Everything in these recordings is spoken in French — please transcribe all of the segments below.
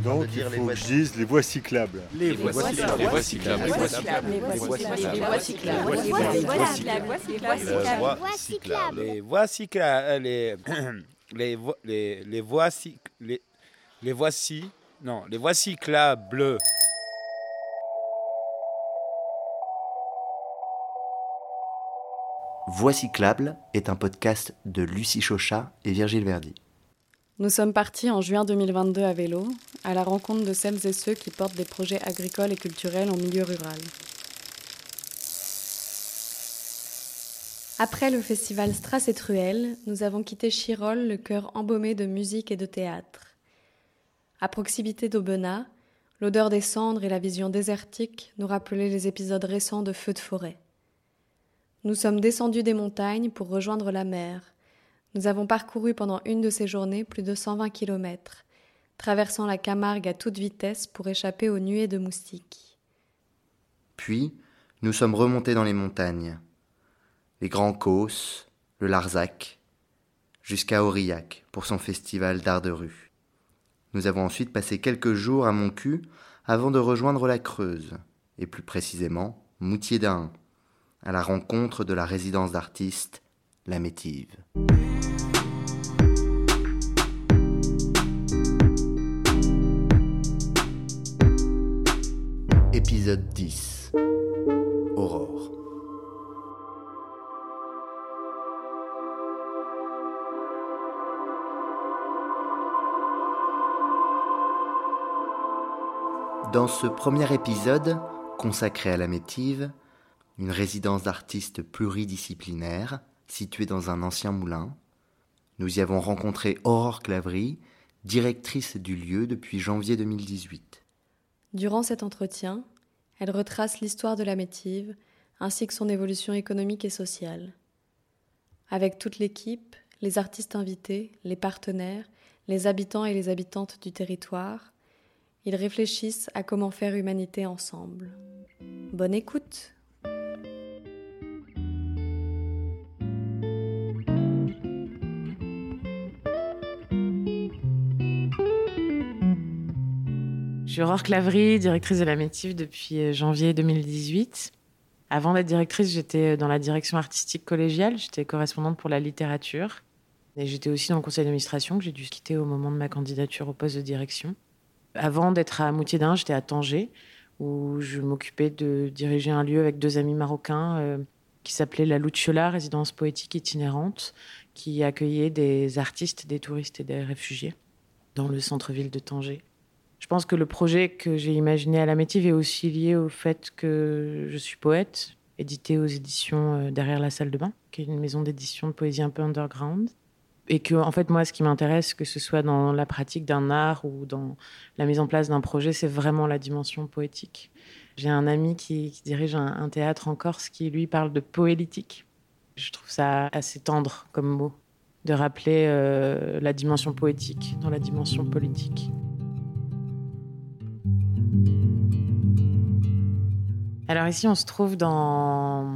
en train Donc de il dire les faut voies que je dise les voies cyclables. Les voies cyclables. Les voies cyclables. Les voies cyclables. Les voies cyclables. Les voies cyclables. Euh, voies cyclables. Les voies cyclables. Les, les, vo- les, les voies cyc- les, les voici. Non, les voies cyclables. Voix cyclable est un podcast de Lucie Chauchat et Virgile Verdi. Nous sommes partis en juin 2022 à vélo, à la rencontre de celles et ceux qui portent des projets agricoles et culturels en milieu rural. Après le festival Strass et Truelle, nous avons quitté Chirol, le cœur embaumé de musique et de théâtre. À proximité d'Aubenas, l'odeur des cendres et la vision désertique nous rappelaient les épisodes récents de feux de forêt. Nous sommes descendus des montagnes pour rejoindre la mer. Nous avons parcouru pendant une de ces journées plus de 120 kilomètres, traversant la Camargue à toute vitesse pour échapper aux nuées de moustiques. Puis, nous sommes remontés dans les montagnes, les Grands Causses, le Larzac, jusqu'à Aurillac pour son festival d'art de rue. Nous avons ensuite passé quelques jours à Montcu avant de rejoindre la Creuse, et plus précisément Moutier d'Ain, à la rencontre de la résidence d'artistes La Métive. Épisode 10 Aurore. Dans ce premier épisode, consacré à la Métive, une résidence d'artistes pluridisciplinaire située dans un ancien moulin, nous y avons rencontré Aurore Clavry, directrice du lieu depuis janvier 2018. Durant cet entretien, elle retrace l'histoire de la métive ainsi que son évolution économique et sociale. Avec toute l'équipe, les artistes invités, les partenaires, les habitants et les habitantes du territoire, ils réfléchissent à comment faire humanité ensemble. Bonne écoute Je suis Aurore Clavry, directrice de la Métive depuis euh, janvier 2018. Avant d'être directrice, j'étais dans la direction artistique collégiale, j'étais correspondante pour la littérature. Et j'étais aussi dans le conseil d'administration que j'ai dû quitter au moment de ma candidature au poste de direction. Avant d'être à Moutier d'Ain, j'étais à Tanger, où je m'occupais de diriger un lieu avec deux amis marocains euh, qui s'appelait la Lucciola, résidence poétique itinérante, qui accueillait des artistes, des touristes et des réfugiés dans le centre-ville de Tanger. Je pense que le projet que j'ai imaginé à la Métive est aussi lié au fait que je suis poète, édité aux éditions euh, Derrière la salle de bain, qui est une maison d'édition de poésie un peu underground. Et que, en fait, moi, ce qui m'intéresse, que ce soit dans la pratique d'un art ou dans la mise en place d'un projet, c'est vraiment la dimension poétique. J'ai un ami qui, dirige un, un théâtre en Corse qui, lui, parle de poélitique. Je trouve ça assez tendre comme mot, de rappeler euh, la dimension poétique dans la dimension politique. Alors ici, on se trouve dans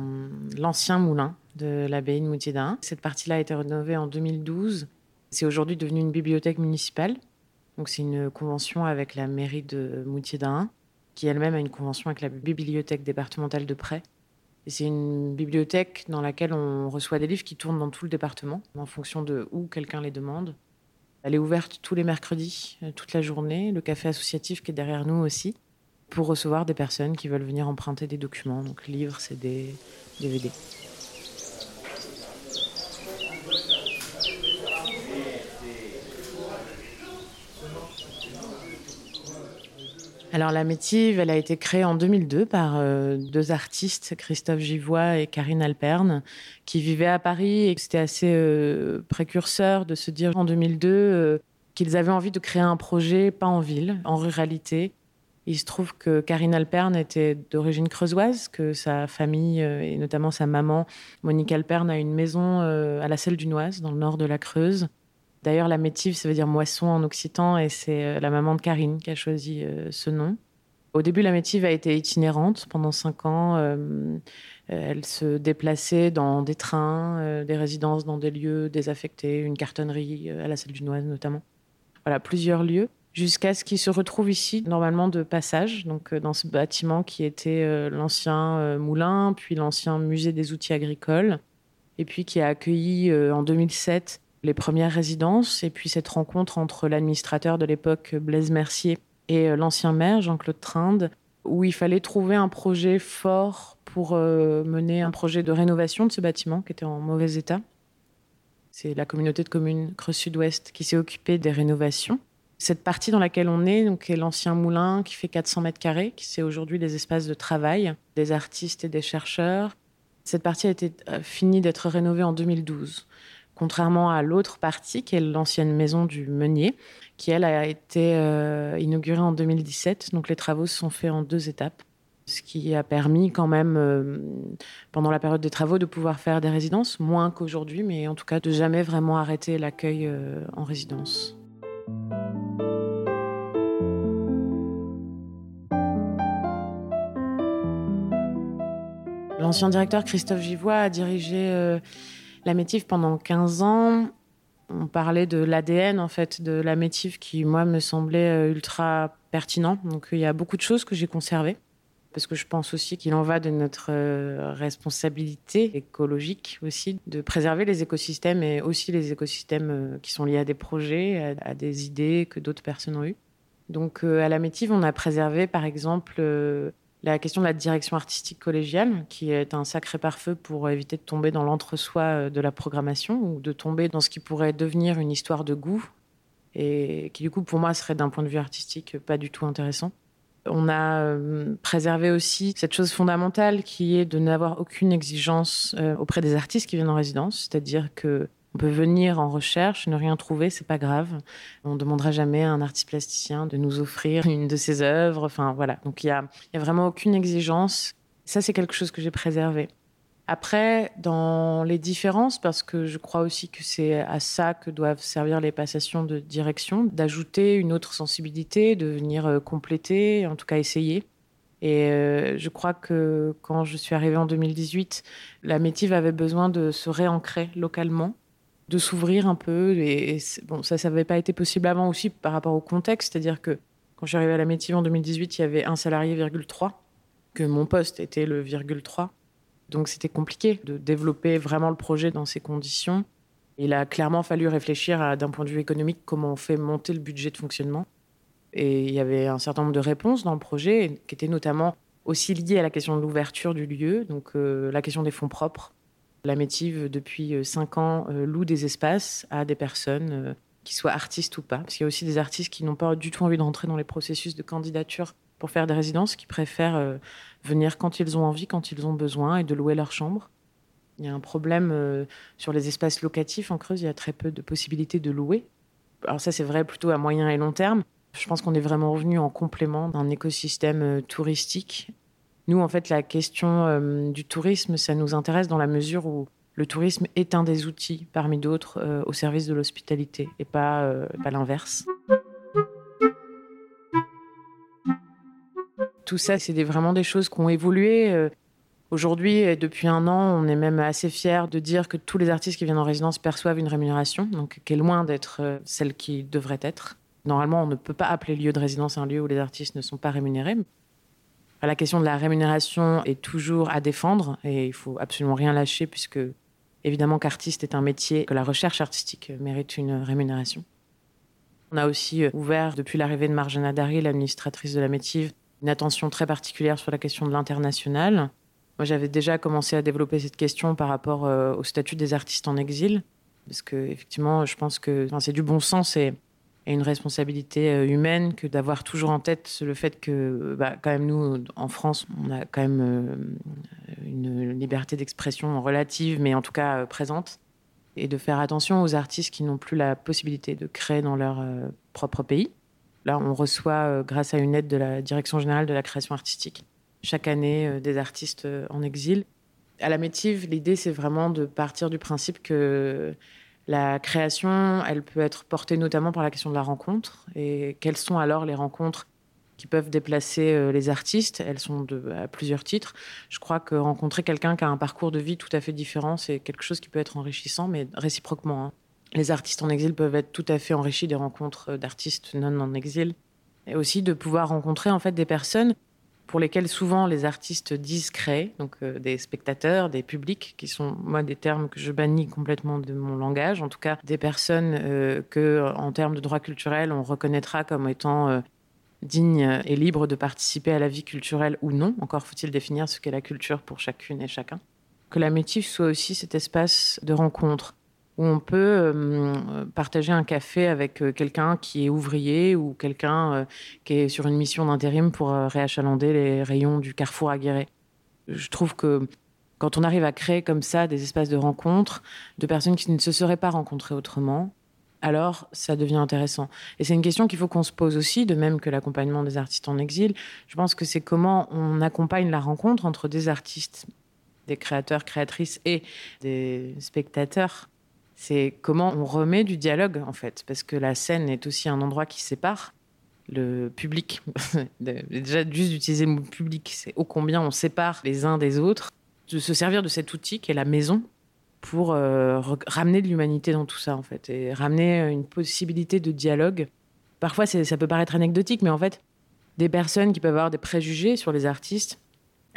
l'ancien moulin de l'abbaye de Moutier d'Ain. Cette partie-là a été rénovée en 2012. C'est aujourd'hui devenu une bibliothèque municipale. Donc c'est une convention avec la mairie de Moutier d'Ain, qui elle-même a une convention avec la bibliothèque départementale de Près. C'est une bibliothèque dans laquelle on reçoit des livres qui tournent dans tout le département, en fonction de où quelqu'un les demande. Elle est ouverte tous les mercredis, euh, toute la journée. Le café associatif qui est derrière nous aussi pour recevoir des personnes qui veulent venir emprunter des documents, donc livres, CD, DVD. Alors la Métive, elle a été créée en 2002 par euh, deux artistes, Christophe Givois et Karine Alperne, qui vivaient à Paris et c'était assez euh, précurseur de se dire en 2002 euh, qu'ils avaient envie de créer un projet pas en ville, en ruralité, il se trouve que Karine Alperne était d'origine creusoise, que sa famille, euh, et notamment sa maman, Monique Alperne, a une maison euh, à la Selle du Noise, dans le nord de la Creuse. D'ailleurs, la métive, ça veut dire moisson en occitan, et c'est euh, la maman de Karine qui a choisi ce nom. Au début, la métive a été itinérante pendant cinq ans. Elle se déplaçait dans des trains, des résidences dans des lieux désaffectés, une cartonnerie à la Selle du Noise notamment. Voilà, plusieurs lieux. Jusqu'à ce qu'ils se retrouvent ici, normalement de passage, donc euh, dans ce bâtiment qui était euh, l'ancien euh, moulin, puis l'ancien musée des outils agricoles, et puis qui a accueilli en 2007 les premières résidences, et puis cette rencontre entre l'administrateur de l'époque, Blaise Mercier, et l'ancien maire, Jean-Claude Trinde, où il fallait trouver un projet fort pour mener un projet de rénovation de ce bâtiment qui était en mauvais état. C'est la communauté de communes Creuse Sud-Ouest qui s'est occupée des rénovations. Cette partie dans laquelle on est, donc, est l'ancien moulin qui fait 400 mètres carrés, qui c'est aujourd'hui des espaces de travail des artistes et des chercheurs. Cette partie a été euh, finie d'être rénovée en 2012, contrairement à l'autre partie, qui est l'ancienne maison du meunier, qui elle a été euh, inaugurée en 2017. Donc les travaux se sont faits en deux étapes, ce qui a permis quand même, euh, pendant la période des travaux, de pouvoir faire des résidences, moins qu'aujourd'hui, mais en tout cas de jamais vraiment arrêter l'accueil en résidence. L'ancien directeur Christophe Givois a dirigé euh, la Métif pendant 15 ans. On parlait de l'ADN en fait de la Métif qui moi me semblait euh, ultra pertinent. Donc il y a beaucoup de choses que j'ai conservées parce que je pense aussi qu'il en va de notre euh, responsabilité écologique aussi de préserver les écosystèmes et aussi les écosystèmes qui sont liés à des projets, à, des idées que d'autres personnes ont eues. Donc à la Métive, on a préservé par exemple la question de la direction artistique collégiale, qui est un sacré pare-feu pour éviter de tomber dans l'entre-soi euh, de la programmation ou de tomber dans ce qui pourrait devenir une histoire de goût et qui du coup pour moi serait d'un point de vue artistique pas du tout intéressant. On a euh, préservé aussi cette chose fondamentale qui est de n'avoir aucune exigence euh, auprès des artistes qui viennent en résidence, c'est-à-dire que on peut venir en recherche, ne rien trouver, c'est pas grave. On demandera jamais à un artiste plasticien de nous offrir une de ses œuvres. Enfin voilà. Donc il y y a vraiment aucune exigence. Ça c'est quelque chose que j'ai préservé. Après, dans les différences, parce que je crois aussi que c'est à ça que doivent servir les passations de direction, d'ajouter une autre sensibilité, de venir euh, compléter, en tout cas essayer. Et euh, je crois que quand je suis arrivée en 2018, la Métive avait besoin de se réancrer localement de s'ouvrir un peu. Et, bon, ça, ça n'avait pas été possible avant aussi par rapport au contexte. C'est-à-dire que quand je suis arrivée à la Métive en 2018, il y avait un salarié, virgule 3, que mon poste était le virgule 3. Donc c'était compliqué de développer vraiment le projet dans ces conditions. Il a clairement fallu réfléchir d'un point de vue économique comment on fait monter le budget de fonctionnement. Et il y avait un certain nombre de réponses dans le projet qui étaient notamment aussi liées à la question de l'ouverture du lieu, donc euh, la question des fonds propres, la Métive, depuis euh, cinq ans, euh, loue des espaces à des personnes euh, qui soient artistes ou pas. Parce qu'il y a aussi des artistes qui n'ont pas du tout envie d'entrer dans les processus de candidature pour faire des résidences, qui préfèrent venir quand ils ont envie, quand ils ont besoin, et de louer leur chambre. Il y a un problème sur les espaces locatifs en Creuse, il y a très peu de possibilités de louer. Alors ça, c'est vrai plutôt à moyen et long terme. Je pense qu'on est vraiment revenu en complément d'un écosystème touristique nous, en fait, la question euh, du tourisme, ça nous intéresse dans la mesure où le tourisme est un des outils parmi d'autres euh, au service de l'hospitalité et euh, pas l'inverse. Tout ça, c'est vraiment des choses qui ont évolué. Aujourd'hui, depuis un an, on est même assez fiers de dire que tous les artistes qui viennent en résidence perçoivent une rémunération, donc qui est loin d'être celle qui devrait être. Normalement, on ne peut pas appeler lieu de résidence un lieu où les artistes ne sont pas rémunérés. La question de la rémunération est toujours à défendre et il faut absolument rien lâcher puisque évidemment qu'artiste est un métier, que la recherche artistique mérite une rémunération. On a aussi ouvert, depuis l'arrivée de Marjana Dari, l'administratrice de la Métive, une attention très particulière sur la question de l'international. Moi, j'avais déjà commencé à développer cette question par rapport euh, au statut des artistes en exil, parce que effectivement, je pense que c'est du bon sens et une responsabilité euh, humaine que d'avoir toujours en tête le fait que, bah, quand même, nous, en France, on a quand même euh, une liberté d'expression relative, mais en tout cas présente, et de faire attention aux artistes qui n'ont plus la possibilité de créer dans leur propre pays. Là, on reçoit, grâce à une aide de la Direction générale de la création artistique, chaque année des artistes en exil. À la Métive, l'idée, c'est vraiment de partir du principe que la création, elle peut être portée notamment par la question de la rencontre. Et quelles sont alors les rencontres qui peuvent déplacer euh, les artistes? Elles sont de, à plusieurs titres. Je crois que rencontrer quelqu'un qui a un parcours de vie tout à fait différent, c'est quelque chose qui peut être enrichissant, mais réciproquement. Hein. Les artistes en exil peuvent être tout à fait enrichis des rencontres d'artistes non en exil. Et aussi de pouvoir rencontrer en fait des personnes pour lesquelles souvent les artistes créer, donc euh, des spectateurs, des publics, qui sont moi des termes que je bannis complètement de mon langage, en tout cas des personnes euh, que en termes de droit culturel on reconnaîtra comme étant euh, dignes et libres de participer à la vie culturelle ou non. Encore faut-il définir ce qu'est la culture pour chacune et chacun. Que la métif soit aussi cet espace de rencontre où on peut euh, partager un café avec euh, quelqu'un qui est ouvrier ou quelqu'un euh, qui est sur une mission d'intérim pour réachalander les rayons du carrefour Guéret. Je trouve que quand on arrive à créer comme ça des espaces de rencontre de personnes qui ne se seraient pas rencontrées autrement, alors ça devient intéressant. Et c'est une question qu'il faut qu'on se pose aussi, de même que l'accompagnement des artistes en exil. Je pense que c'est comment on accompagne la rencontre entre des artistes, des créateurs, créatrices et des spectateurs c'est comment on remet du dialogue, en fait, parce que la scène est aussi un endroit qui sépare le public. Déjà, juste d'utiliser le mot public, c'est ô combien on sépare les uns des autres, de se servir de cet outil qui est la maison pour euh, ramener de l'humanité dans tout ça, en fait, et ramener une possibilité de dialogue. Parfois, ça peut paraître anecdotique, mais en fait, des personnes qui peuvent avoir des préjugés sur les artistes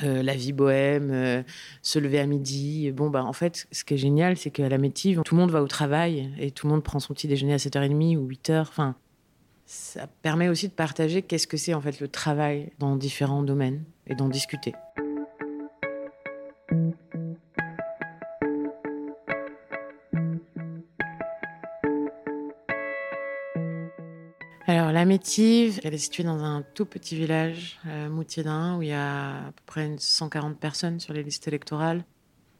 euh, la vie bohème, euh, se lever à midi. Bon, bah, en fait, ce qui est génial, c'est qu'à la métive, tout le monde va au travail et tout le monde prend son petit déjeuner à 7h30 ou 8h. Enfin, ça permet aussi de partager qu'est-ce que c'est en fait le travail dans différents domaines et d'en discuter. La Métive, elle est située dans un tout petit village, euh, où il y a à peu près 140 personnes sur les listes électorales.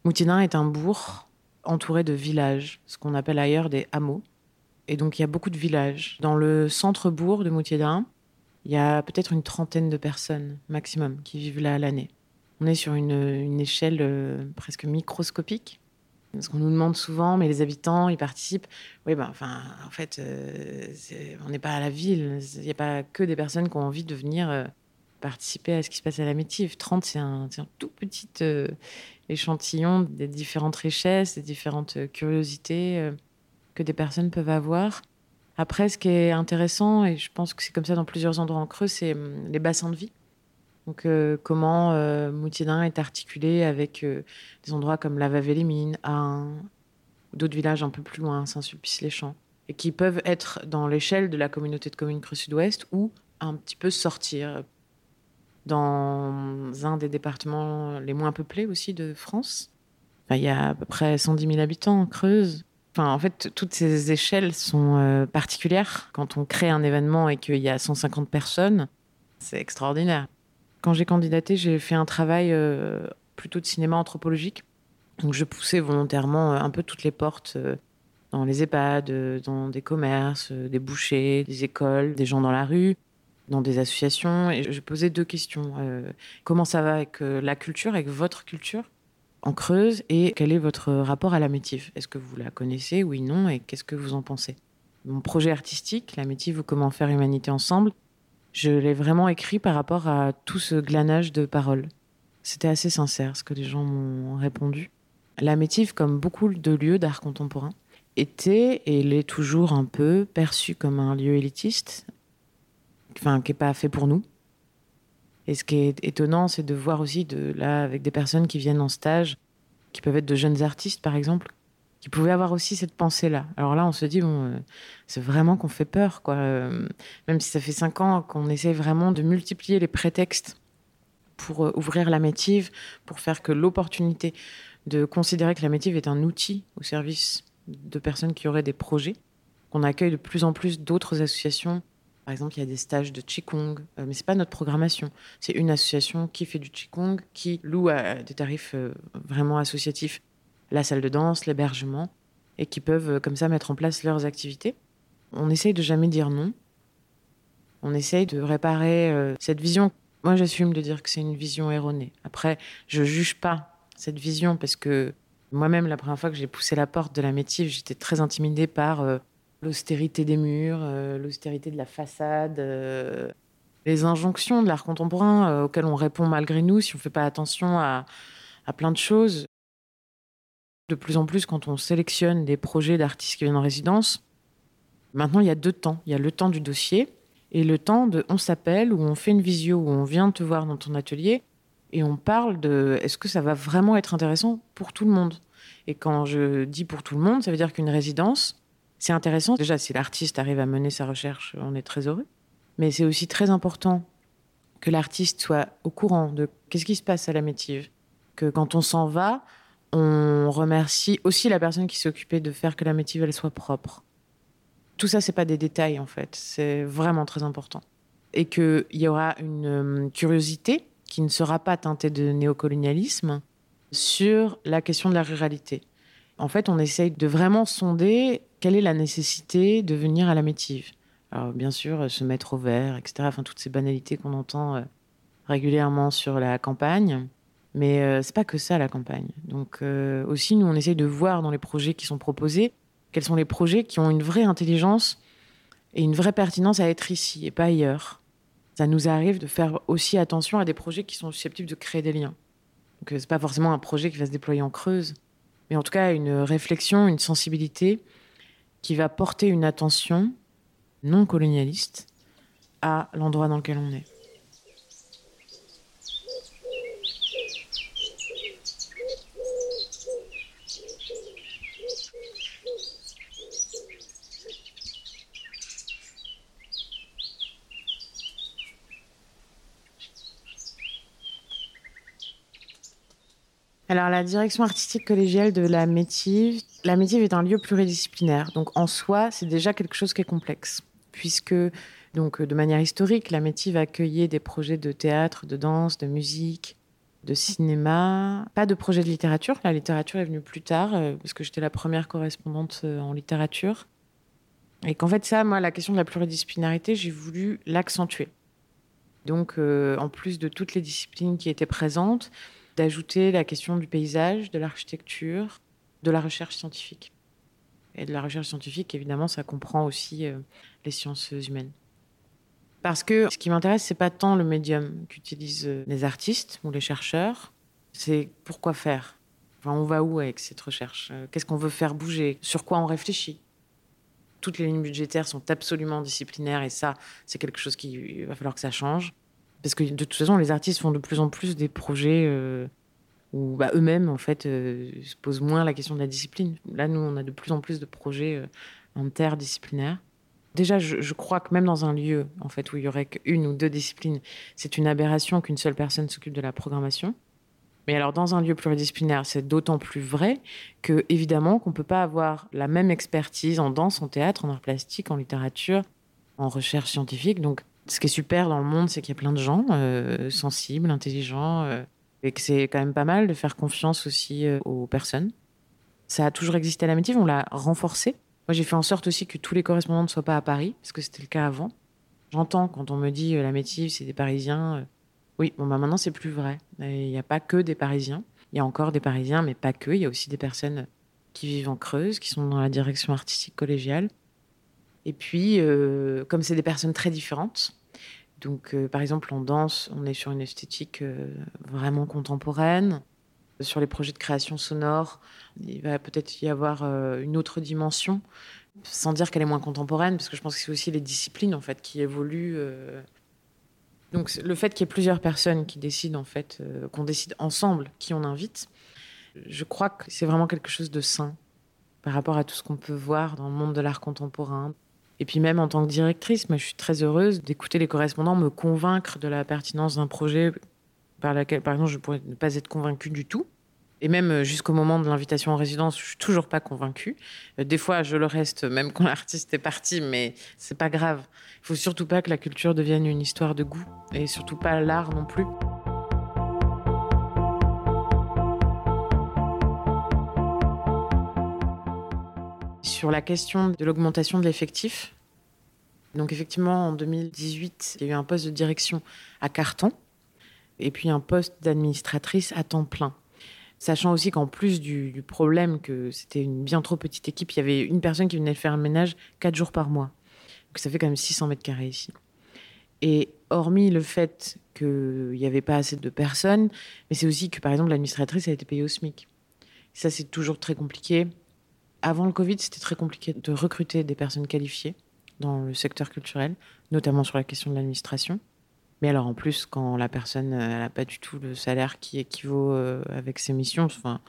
Moutiédin est un bourg entouré de villages, ce qu'on appelle ailleurs des hameaux. Et donc, il y a beaucoup de villages. Dans le centre-bourg de Moutiédin, il y a peut-être une trentaine de personnes maximum qui vivent là à l'année. On est sur une, échelle euh, presque microscopique. Ce qu'on nous demande souvent, mais les habitants, ils participent. Oui, ben, enfin, en fait, euh, on n'est pas à la ville. Il n'y a pas que des personnes qui ont envie de venir euh, participer à ce qui se passe à la Métive. 30, c'est un, tout petit euh, échantillon des différentes richesses, des différentes curiosités que des personnes peuvent avoir. Après, ce qui est intéressant, et je pense que c'est comme ça dans plusieurs endroits en creux, c'est hum, les bassins de vie. Donc, euh, comment euh, Moutiédin est articulé avec euh, des endroits comme la Vavée-les-Mines, d'autres villages un peu plus loin, Saint-Sulpice-les-Champs, et qui peuvent être dans l'échelle de la communauté de communes Creux Sud-Ouest ou un petit peu sortir dans un des départements les moins peuplés aussi de France. il y a à peu près 110 000 habitants en Creuse. En fait, toutes ces échelles sont particulières. Quand on crée un événement et qu'il y a 150 personnes, c'est extraordinaire. Quand j'ai candidaté, j'ai fait un travail euh, plutôt de cinéma anthropologique. Donc je poussais volontairement euh, un peu toutes les portes euh, dans les EHPAD, dans des commerces, des bouchers, des écoles, des gens dans la rue, dans des associations. Et je posais deux questions. comment ça va avec la culture, avec votre culture en Creuse Et quel est votre rapport à la Est-ce que vous la connaissez? Oui, non Et qu'est-ce que vous en pensez? Mon projet artistique, la ou comment faire humanité ensemble, je l'ai vraiment écrit par rapport à tout ce glanage de paroles. C'était assez sincère ce que les gens m'ont répondu. La Métive, comme beaucoup de lieux d'art contemporain, était et l'est toujours un peu perçu comme un lieu élitiste, enfin qui n'est pas fait pour nous. Et ce qui est étonnant, c'est de voir aussi de là avec des personnes qui viennent en stage, qui peuvent être de jeunes artistes par exemple, qui pouvaient avoir aussi cette pensée-là. Alors là, on se dit, bon, euh, c'est vraiment qu'on fait peur, quoi. Euh, même si ça fait cinq ans qu'on essaie vraiment de multiplier les prétextes pour euh, ouvrir la métive, pour faire que l'opportunité de considérer que la métive est un outil au service de personnes qui auraient des projets, qu'on accueille de plus en plus d'autres associations. Par exemple, il y a des stages de Qigong, mais c'est pas notre programmation. C'est une association qui fait du Qigong, qui loue à des tarifs vraiment associatifs la salle de danse, l'hébergement, et qui peuvent euh, comme ça mettre en place leurs activités. On essaye de jamais dire non. On essaye de réparer euh, cette vision. Moi, j'assume de dire que c'est une vision erronée. Après, je juge pas cette vision parce que moi-même, la première fois que j'ai poussé la porte de la métive, j'étais très intimidée par euh, l'austérité des murs, l'austérité de la façade, les injonctions de l'art contemporain auxquelles on répond malgré nous si on ne fait pas attention à, à plein de choses. De plus en plus, quand on sélectionne des projets d'artistes qui viennent en résidence, maintenant il y a deux temps. Il y a le temps du dossier et le temps de on s'appelle ou on fait une visio ou on vient te voir dans ton atelier et on parle de est-ce que ça va vraiment être intéressant pour tout le monde. Et quand je dis pour tout le monde, ça veut dire qu'une résidence, c'est intéressant. Déjà, si l'artiste arrive à mener sa recherche, on est très heureux. Mais c'est aussi très important que l'artiste soit au courant de qu'est-ce qui se passe à la métive. Que quand on s'en va, on remercie aussi la personne qui occupée de faire que la métive elle soit propre. Tout ça, c'est pas des détails en fait. C'est vraiment très important. Et qu'il y aura une euh, curiosité qui ne sera pas teintée de néocolonialisme sur la question de la ruralité. En fait, on essaye de vraiment sonder quelle est la nécessité de venir à la métive. Alors, bien sûr, se mettre au vert, etc. Enfin, toutes ces banalités qu'on entend euh, régulièrement sur la campagne. Mais euh, c'est pas que ça, la campagne. Donc, euh, aussi, nous, on essaye de voir dans les projets qui sont proposés quels sont les projets qui ont une vraie intelligence et une vraie pertinence à être ici et pas ailleurs. Ça nous arrive de faire aussi attention à des projets qui sont susceptibles de créer des liens. Donc, c'est pas forcément un projet qui va se déployer en creuse, mais en tout cas, une réflexion, une sensibilité qui va porter une attention non colonialiste à l'endroit dans lequel on est. la direction artistique collégiale de la Métive, la Métive est un lieu pluridisciplinaire. Donc, en soi, c'est déjà quelque chose qui est complexe, puisque, donc, de manière historique, la Métive accueillait des projets de théâtre, de danse, de musique, de cinéma, pas de projet de littérature. La littérature est venue plus tard, euh, parce que j'étais la première correspondante euh, en littérature. Et qu'en fait, ça, moi, la question de la pluridisciplinarité, j'ai voulu l'accentuer. Donc, euh, en plus de toutes les disciplines qui étaient présentes, d'ajouter la question du paysage, de l'architecture, de la recherche scientifique. Et de la recherche scientifique, évidemment, ça comprend aussi euh, les sciences humaines. Parce que ce qui m'intéresse, c'est pas tant le médium qu'utilisent euh, les artistes ou les chercheurs, c'est pourquoi faire? Enfin, on va où avec cette recherche? Euh, Qu'est-ce qu'on veut faire bouger? Sur quoi on réfléchit? Toutes les lignes budgétaires sont absolument disciplinaires et ça, c'est quelque chose qui va falloir que ça change. Parce que de toute façon, les artistes font de plus en plus des projets euh, où bah, eux-mêmes, en fait, euh, se posent moins la question de la discipline. Là, nous, on a de plus en plus de projets euh, interdisciplinaires. Déjà, je, crois que même dans un lieu, en fait, où il y aurait qu'une ou deux disciplines, c'est une aberration qu'une seule personne s'occupe de la programmation. Mais alors, dans un lieu pluridisciplinaire, c'est d'autant plus vrai que, évidemment, qu'on peut pas avoir la même expertise en danse, en théâtre, en art plastique, en littérature, en recherche scientifique. Donc, ce qui est super dans le monde, c'est qu'il y a plein de gens euh, sensibles, intelligents, euh, et que c'est quand même pas mal de faire confiance aussi euh, aux personnes. Ça a toujours existé à la Métive, on l'a renforcé. Moi, j'ai fait en sorte aussi que tous les correspondants ne soient pas à Paris, parce que c'était le cas avant. J'entends quand on me dit la Métive, c'est des Parisiens. oui, bon, bah maintenant, c'est plus vrai. Il n'y a pas que des Parisiens. Il y a encore des Parisiens, mais pas que. Il y a aussi des personnes qui vivent en Creuse, qui sont dans la direction artistique collégiale. Et puis, euh, comme c'est des personnes très différentes, donc euh, par exemple en danse, on est sur une esthétique euh, vraiment contemporaine. Sur les projets de création sonore, il va peut-être y avoir une autre dimension, sans dire qu'elle est moins contemporaine, parce que je pense que c'est aussi les disciplines en fait qui évoluent. Donc le fait qu'il y ait plusieurs personnes qui décident en fait, qu'on décide ensemble qui on invite, je crois que c'est vraiment quelque chose de sain par rapport à tout ce qu'on peut voir dans le monde de l'art contemporain. Et puis même en tant que directrice, moi, je suis très heureuse d'écouter les correspondants me convaincre de la pertinence d'un projet par lequel, par exemple, je pourrais ne pas être convaincue du tout. Et même euh, jusqu'au moment de l'invitation en résidence, je suis toujours pas convaincue. Euh, des fois, je le reste, même quand l'artiste est parti, mais c'est pas grave. Il faut surtout pas que la culture devienne une histoire de goût, et surtout pas l'art non plus. Sur la question de l'augmentation de l'effectif. Donc effectivement, en 2018, il y a eu un poste de direction à Carton et puis un poste d'administratrice à temps plein. Sachant aussi qu'en plus du, problème que c'était une bien trop petite équipe, il y avait une personne qui venait faire un ménage quatre jours par mois. Donc ça fait quand même 600 mètres carrés ici. Et hormis le fait qu'il n'y avait pas assez de personnes, mais c'est aussi que par exemple l'administratrice a été payée au SMIC Ça, c'est toujours très compliqué. Avant le Covid, c'était très compliqué de recruter des personnes qualifiées dans le secteur culturel, notamment sur la question de l'administration. Mais alors en plus, quand la personne n'a pas du tout le salaire qui équivaut euh, avec ses missions, enfin,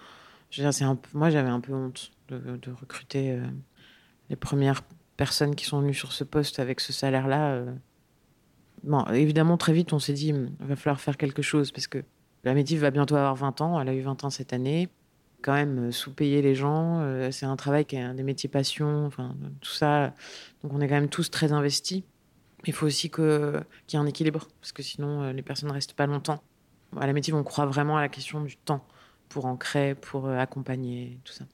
je veux dire, un peu, moi j'avais un peu honte de, recruter euh, les premières personnes qui sont venues sur ce poste avec ce salaire-là. Euh. Bon, évidemment, très vite, on s'est dit, il va falloir faire quelque chose parce que la Métive va bientôt avoir 20 ans, elle a eu 20 ans cette année. Quand même, sous-payer les gens, c'est un travail qui est un des métiers passion, enfin, tout ça. Donc on est quand même tous très investis. Il faut aussi qu'il y ait un équilibre, parce que sinon, euh, les personnes ne restent pas longtemps. À la métier, on croit vraiment à la question du temps pour ancrer, pour euh, accompagner, tout ça.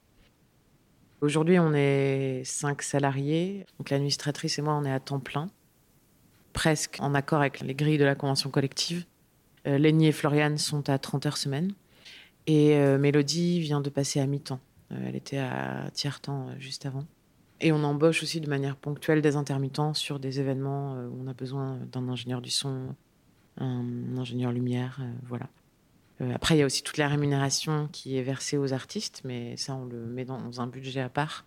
Aujourd'hui, on est cinq salariés. Donc l'administratrice et moi, on est à temps plein, presque en accord avec les grilles de la convention collective. Euh, et Floriane sont à 30 heures semaine. Et euh, Mélodie vient de passer à mi-temps. elle était à tiers-temps juste avant. Et on embauche aussi de manière ponctuelle des intermittents sur des événements euh, où on a besoin d'un ingénieur du son, un ingénieur lumière, euh, voilà. Euh, après, il y a aussi toute la rémunération qui est versée aux artistes, mais ça, on le met dans un budget à part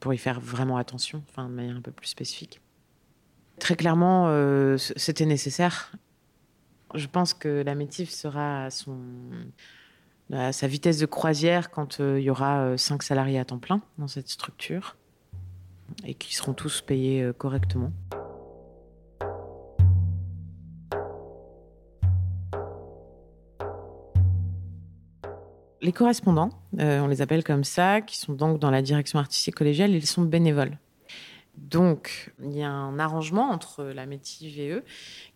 pour y faire vraiment attention, enfin, de manière un peu plus spécifique. Très clairement, c'était nécessaire. Je pense que la Métif sera à, son, à sa vitesse de croisière quand il y aura cinq salariés à temps plein dans cette structure et qui seront tous payés euh, correctement. Les correspondants, euh, on les appelle comme ça, qui sont donc dans la direction artistique collégiale, ils sont bénévoles. Donc, il y a un arrangement entre la Métive et eux,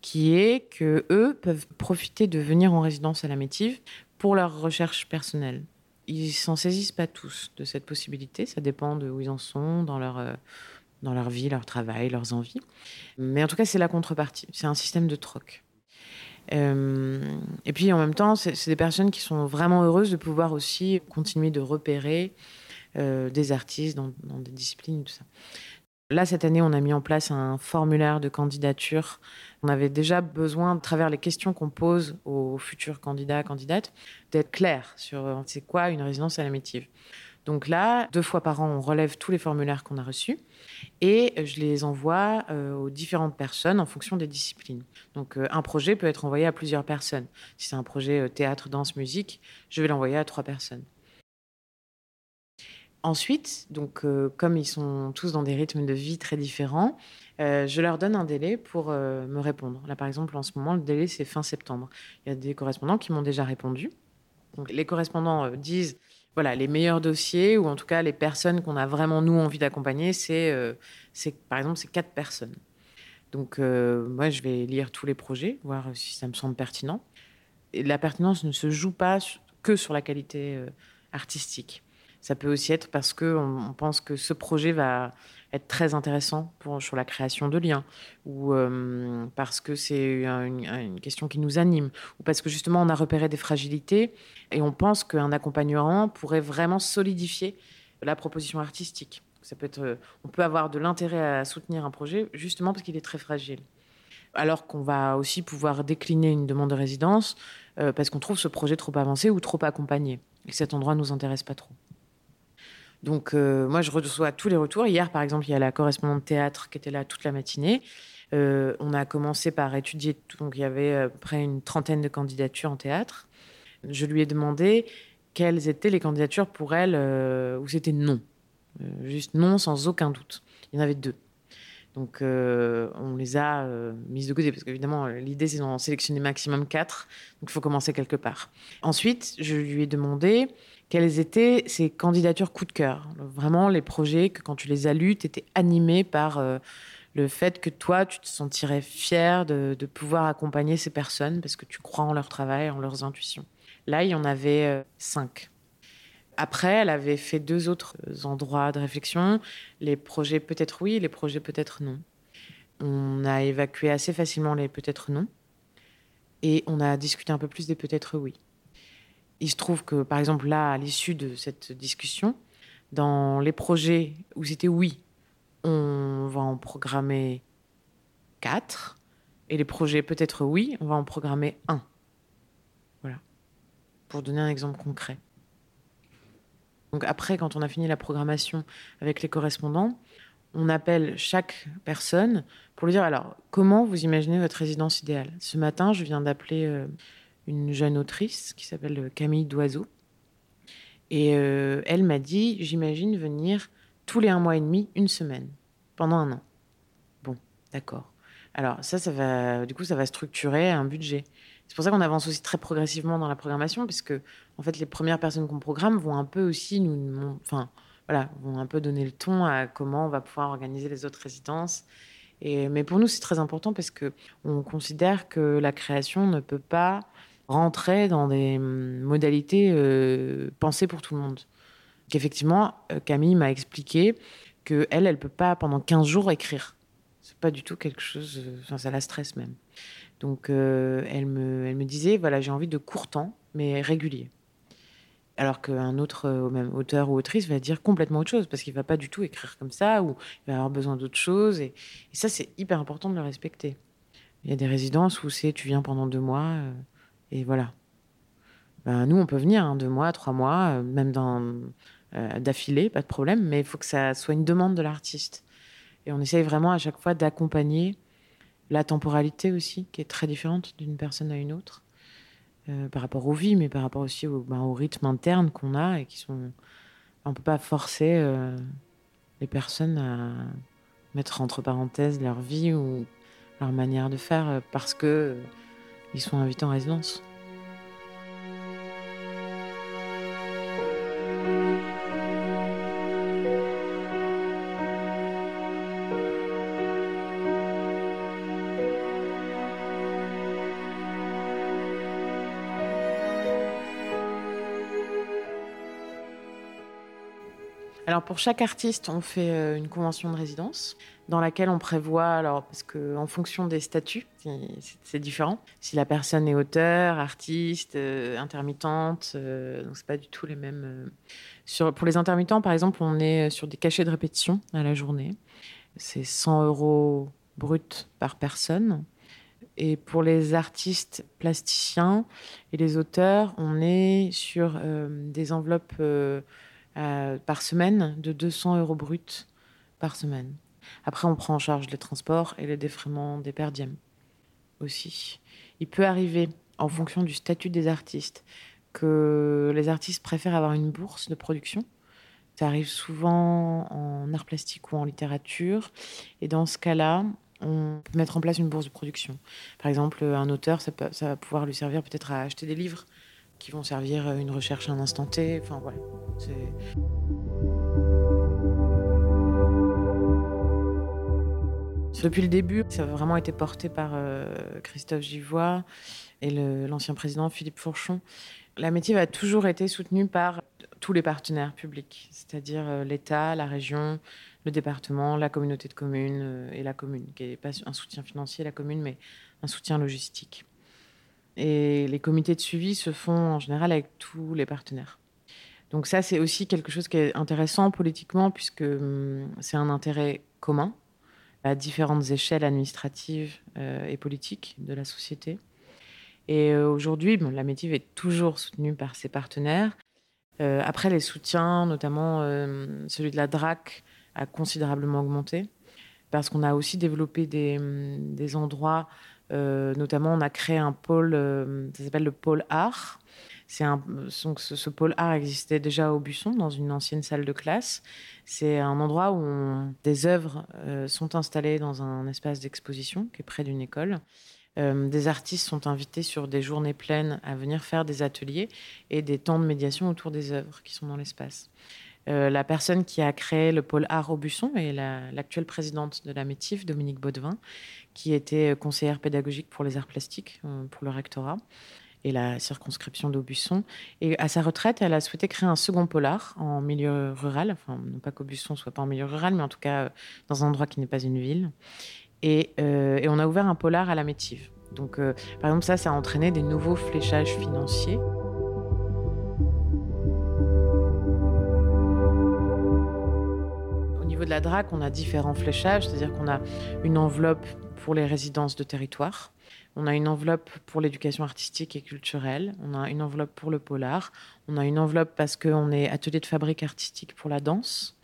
qui est que eux peuvent profiter de venir en résidence à la Métive pour leur recherche personnelle ils s'en saisissent pas tous de cette possibilité. Ça dépend de où ils en sont dans leur, euh, dans leur vie, leur travail, leurs envies. Mais en tout cas, c'est la contrepartie. C'est un système de troc. Euh, et puis en même temps, c'est des personnes qui sont vraiment heureuses de pouvoir aussi continuer de repérer euh, des artistes dans, dans, des disciplines, tout ça. Là, cette année, on a mis en place un formulaire de candidature. On avait déjà besoin, à travers les questions qu'on pose aux futurs candidats, candidates, d'être clair sur euh, c'est quoi une résidence à la métive. Donc là, deux fois par an, on relève tous les formulaires qu'on a reçus et je les envoie euh, aux différentes personnes en fonction des disciplines. Donc euh, un projet peut être envoyé à plusieurs personnes. Si c'est un projet théâtre, danse, musique, je vais l'envoyer à trois personnes. Ensuite, donc, euh, comme ils sont tous dans des rythmes de vie très différents, euh, je leur donne un délai pour euh, me répondre. Là, par exemple, en ce moment, le délai, c'est fin septembre. Il y a des correspondants qui m'ont déjà répondu. Les correspondants disent, voilà, les meilleurs dossiers, ou en tout cas les personnes qu'on a vraiment, nous, envie d'accompagner, c'est, par exemple, c'est quatre personnes. Donc, moi, je vais lire tous les projets, voir si ça me semble pertinent. Et la pertinence ne se joue pas que sur la qualité artistique. Ça peut aussi être parce qu'on on pense que ce projet va être très intéressant pour, sur la création de liens, ou euh, parce que c'est une, question qui nous anime, ou parce que justement on a repéré des fragilités et on pense qu'un accompagnement pourrait vraiment solidifier la proposition artistique. Ça peut être, euh, on peut avoir de l'intérêt à soutenir un projet justement parce qu'il est très fragile. Alors qu'on va aussi pouvoir décliner une demande de résidence euh, parce qu'on trouve ce projet trop avancé ou trop accompagné et que cet endroit ne nous intéresse pas trop. Donc, euh, moi, je reçois tous les retours. Hier, par exemple, il y a la correspondante théâtre qui était là toute la matinée. Euh, on a commencé par étudier, donc il y avait peu près une trentaine de candidatures en théâtre. Je lui ai demandé quelles étaient les candidatures pour elle euh, où c'était non. juste non, sans aucun doute. Il y en avait deux. Donc, on les a mises de côté parce qu'évidemment, l'idée, c'est d'en sélectionner maximum quatre. Donc, il faut commencer quelque part. Ensuite, je lui ai demandé quelles étaient ces candidatures coup de cœur? Vraiment les projets que quand tu les as lus, tu étais animé par euh, le fait que toi, tu te sentirais fier de, pouvoir accompagner ces personnes parce que tu crois en leur travail, en leurs intuitions? Là, il y en avait euh, cinq. Après, elle avait fait deux autres endroits de réflexion. Les projets peut-être oui, les projets peut-être non. On a évacué assez facilement les peut-être non. Et on a discuté un peu plus des peut-être oui. Il se trouve que, par exemple, là, à l'issue de cette discussion, dans les projets où c'était oui, on va en programmer quatre. Et les projets peut-être oui, on va en programmer un. Voilà. Pour donner un exemple concret. Donc après, quand on a fini la programmation avec les correspondants, on appelle chaque personne pour lui dire alors comment vous imaginez votre résidence idéale? Ce matin, je viens d'appeler euh, une jeune autrice qui s'appelle Camille Doiseau. Et euh, elle m'a dit j'imagine venir tous les un mois et demi, une semaine, pendant un an. Bon, d'accord. Alors ça, ça va, du coup, ça va structurer un budget. C'est pour ça qu'on avance aussi très progressivement dans la programmation, puisque en fait, les premières personnes qu'on programme vont un peu aussi nous, enfin, voilà, vont un peu donner le ton à comment on va pouvoir organiser les autres résidences. Et, mais pour nous, c'est très important parce que on considère que la création ne peut pas rentrer dans des hum, modalités euh, pensées pour tout le monde. Qu'effectivement, euh, Camille m'a expliqué que elle, elle peut pas pendant 15 jours écrire. C'est pas du tout quelque chose, euh, enfin, ça la stresse même. Donc, elle, me, elle me disait, voilà, j'ai envie de court temps, mais régulier. Alors qu'un autre même auteur ou autrice va dire complètement autre chose, parce qu'il va pas du tout écrire comme ça, ou il va avoir besoin d'autre chose. Et ça, c'est hyper important de le respecter. Il y a des résidences où c'est tu viens pendant deux mois. Et voilà. Ben, nous, on peut venir hein, deux mois, trois mois, euh, même euh, d'affilée, pas de problème, mais il faut que ça soit une demande de l'artiste. Et on essaye vraiment à chaque fois d'accompagner la temporalité aussi, qui est très différente d'une personne à une autre, euh, par rapport aux vies, mais par rapport aussi au, ben, rythme interne qu'on a et qui sont. On peut pas forcer les personnes à mettre entre parenthèses leur vie ou leur manière de faire parce que ils sont invités en résidence. Alors pour chaque artiste, on fait euh, une convention de résidence dans laquelle on prévoit, alors parce que en fonction des statuts, c'est différent. Si la personne est auteur, artiste, euh, intermittente, euh, donc c'est pas du tout les mêmes. Sur, pour les intermittents, par exemple, on est sur des cachets de répétition à la journée. C'est 100 euros brut par personne. Et pour les artistes plasticiens et les auteurs, on est sur des enveloppes euh, par semaine de 200 euros bruts par semaine. Après, on prend en charge les transports et les défraiements des perdièmes aussi. Il peut arriver, en fonction du statut des artistes, que les artistes préfèrent avoir une bourse de production. Ça arrive souvent en art plastique ou en littérature. Et dans ce cas-là, on peut mettre en place une bourse de production. Par exemple, un auteur, ça, ça va pouvoir lui servir peut-être à acheter des livres qui vont servir une recherche à un instant T. Depuis le début, ça a vraiment été porté par euh, Christophe Givois et l'ancien président Philippe Fourchon. La métier a toujours été soutenue par tous les partenaires publics, c'est-à-dire euh, l'État, la région, le département, la communauté de communes euh, et la commune, qui n'est pas un soutien financier, la commune, mais un soutien logistique. Et les comités de suivi se font en général avec tous les partenaires. Donc ça, c'est aussi quelque chose qui est intéressant politiquement, puisque hum, c'est un intérêt commun à différentes échelles administratives euh, et politiques de la société. Et euh, aujourd'hui, la Métive est toujours soutenue par ses partenaires. Euh, après, les soutiens, notamment celui de la DRAC, a considérablement augmenté, parce qu'on a aussi développé des, hum, endroits notamment, on a créé un pôle, euh, ça s'appelle le pôle art. C'est un, donc ce, pôle art existait déjà au Busson, dans une ancienne salle de classe. C'est un endroit où des œuvres euh, sont installées dans un espace d'exposition qui est près d'une école. des artistes sont invités sur des journées pleines à venir faire des ateliers et des temps de médiation autour des œuvres qui sont dans l'espace. la personne qui a créé le pôle art au Busson est l'actuelle présidente de la Métif, Dominique Baudevin, qui était conseillère pédagogique pour les arts plastiques, euh, pour le rectorat et la circonscription d'Aubusson. Et à sa retraite, elle a souhaité créer un second polar en milieu rural. Enfin, non pas qu'Aubusson soit pas en milieu rural, mais en tout cas euh, dans un endroit qui n'est pas une ville. Et, euh, et, on a ouvert un polar à la Métive. Donc, par exemple, ça, ça a entraîné des nouveaux fléchages financiers. Au niveau de la DRAC, on a différents fléchages, c'est-à-dire qu'on a une enveloppe pour les résidences de territoire. On a une enveloppe pour l'éducation artistique et culturelle. On a une enveloppe pour le polar. On a une enveloppe parce qu'on est atelier de fabrique artistique pour la danse.